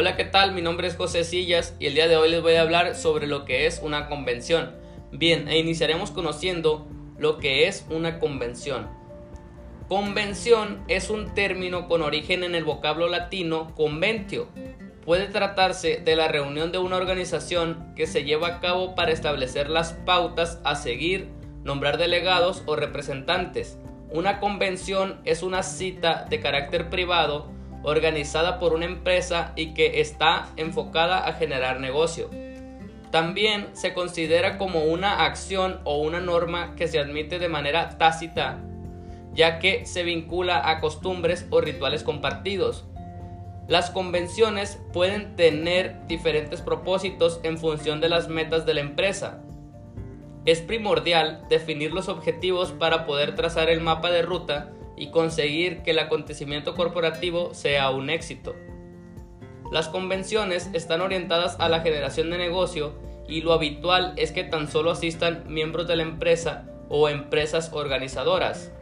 Hola, ¿qué tal? Mi nombre es José Sillas y el día de hoy les voy a hablar sobre lo que es una convención. Bien, e iniciaremos conociendo lo que es una convención. Convención es un término con origen en el vocablo latino conventio. Puede tratarse de la reunión de una organización que se lleva a cabo para establecer las pautas a seguir, nombrar delegados o representantes. Una convención es una cita de carácter privado organizada por una empresa y que está enfocada a generar negocio. También se considera como una acción o una norma que se admite de manera tácita, ya que se vincula a costumbres o rituales compartidos. Las convenciones pueden tener diferentes propósitos en función de las metas de la empresa. Es primordial definir los objetivos para poder trazar el mapa de ruta y conseguir que el acontecimiento corporativo sea un éxito. Las convenciones están orientadas a la generación de negocio y lo habitual es que tan solo asistan miembros de la empresa o empresas organizadoras.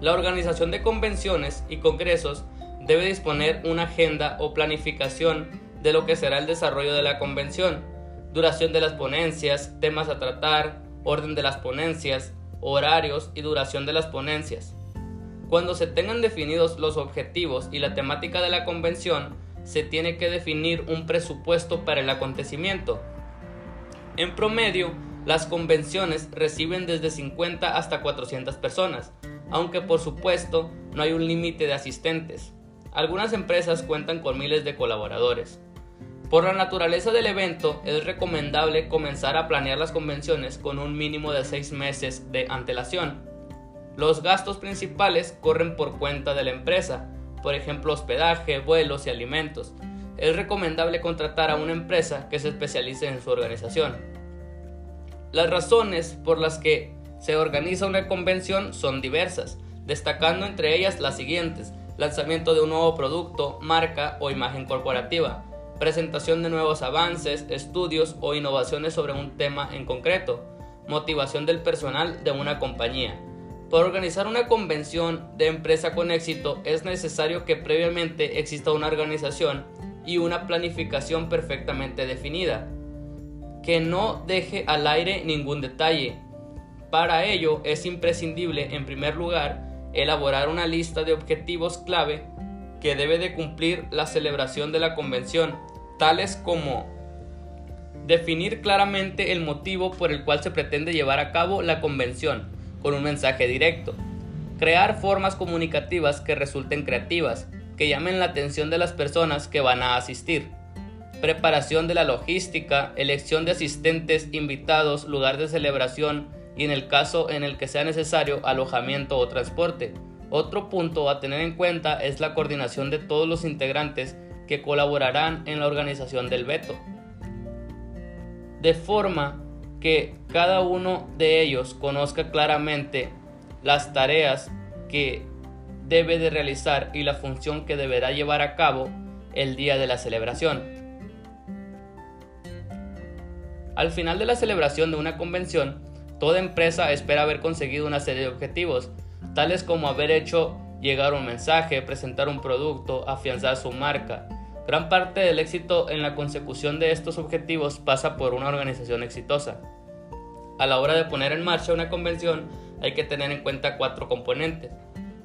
La organización de convenciones y congresos debe disponer una agenda o planificación de lo que será el desarrollo de la convención, duración de las ponencias, temas a tratar, orden de las ponencias, horarios y duración de las ponencias. Cuando se tengan definidos los objetivos y la temática de la convención, se tiene que definir un presupuesto para el acontecimiento. En promedio, las convenciones reciben desde 50 hasta 400 personas, aunque por supuesto no hay un límite de asistentes. Algunas empresas cuentan con miles de colaboradores. Por la naturaleza del evento, es recomendable comenzar a planear las convenciones con un mínimo de 6 meses de antelación. Los gastos principales corren por cuenta de la empresa, por ejemplo hospedaje, vuelos y alimentos. Es recomendable contratar a una empresa que se especialice en su organización. Las razones por las que se organiza una convención son diversas, destacando entre ellas las siguientes. Lanzamiento de un nuevo producto, marca o imagen corporativa, presentación de nuevos avances, estudios o innovaciones sobre un tema en concreto, motivación del personal de una compañía, para organizar una convención de empresa con éxito es necesario que previamente exista una organización y una planificación perfectamente definida, que no deje al aire ningún detalle. Para ello es imprescindible, en primer lugar, elaborar una lista de objetivos clave que debe de cumplir la celebración de la convención, tales como definir claramente el motivo por el cual se pretende llevar a cabo la convención, con un mensaje directo. Crear formas comunicativas que resulten creativas, que llamen la atención de las personas que van a asistir. Preparación de la logística, elección de asistentes, invitados, lugar de celebración y en el caso en el que sea necesario alojamiento o transporte. Otro punto a tener en cuenta es la coordinación de todos los integrantes que colaborarán en la organización del veto. De forma que cada uno de ellos conozca claramente las tareas que debe de realizar y la función que deberá llevar a cabo el día de la celebración. Al final de la celebración de una convención, toda empresa espera haber conseguido una serie de objetivos, tales como haber hecho llegar un mensaje, presentar un producto, afianzar su marca. Gran parte del éxito en la consecución de estos objetivos pasa por una organización exitosa. A la hora de poner en marcha una convención hay que tener en cuenta cuatro componentes.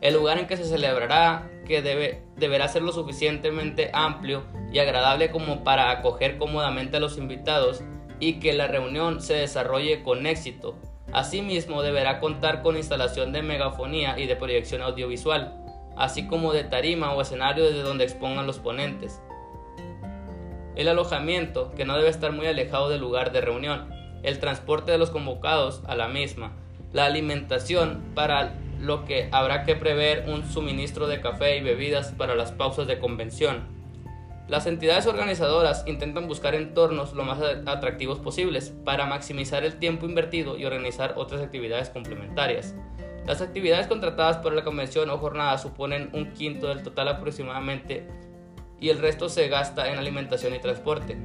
El lugar en que se celebrará, que debe, deberá ser lo suficientemente amplio y agradable como para acoger cómodamente a los invitados y que la reunión se desarrolle con éxito. Asimismo, deberá contar con instalación de megafonía y de proyección audiovisual, así como de tarima o escenario desde donde expongan los ponentes. El alojamiento, que no debe estar muy alejado del lugar de reunión el transporte de los convocados a la misma, la alimentación para lo que habrá que prever un suministro de café y bebidas para las pausas de convención. Las entidades organizadoras intentan buscar entornos lo más atractivos posibles para maximizar el tiempo invertido y organizar otras actividades complementarias. Las actividades contratadas por la convención o jornada suponen un quinto del total aproximadamente y el resto se gasta en alimentación y transporte.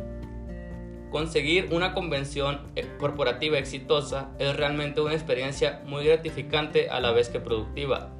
Conseguir una convención eh, corporativa exitosa es realmente una experiencia muy gratificante a la vez que productiva.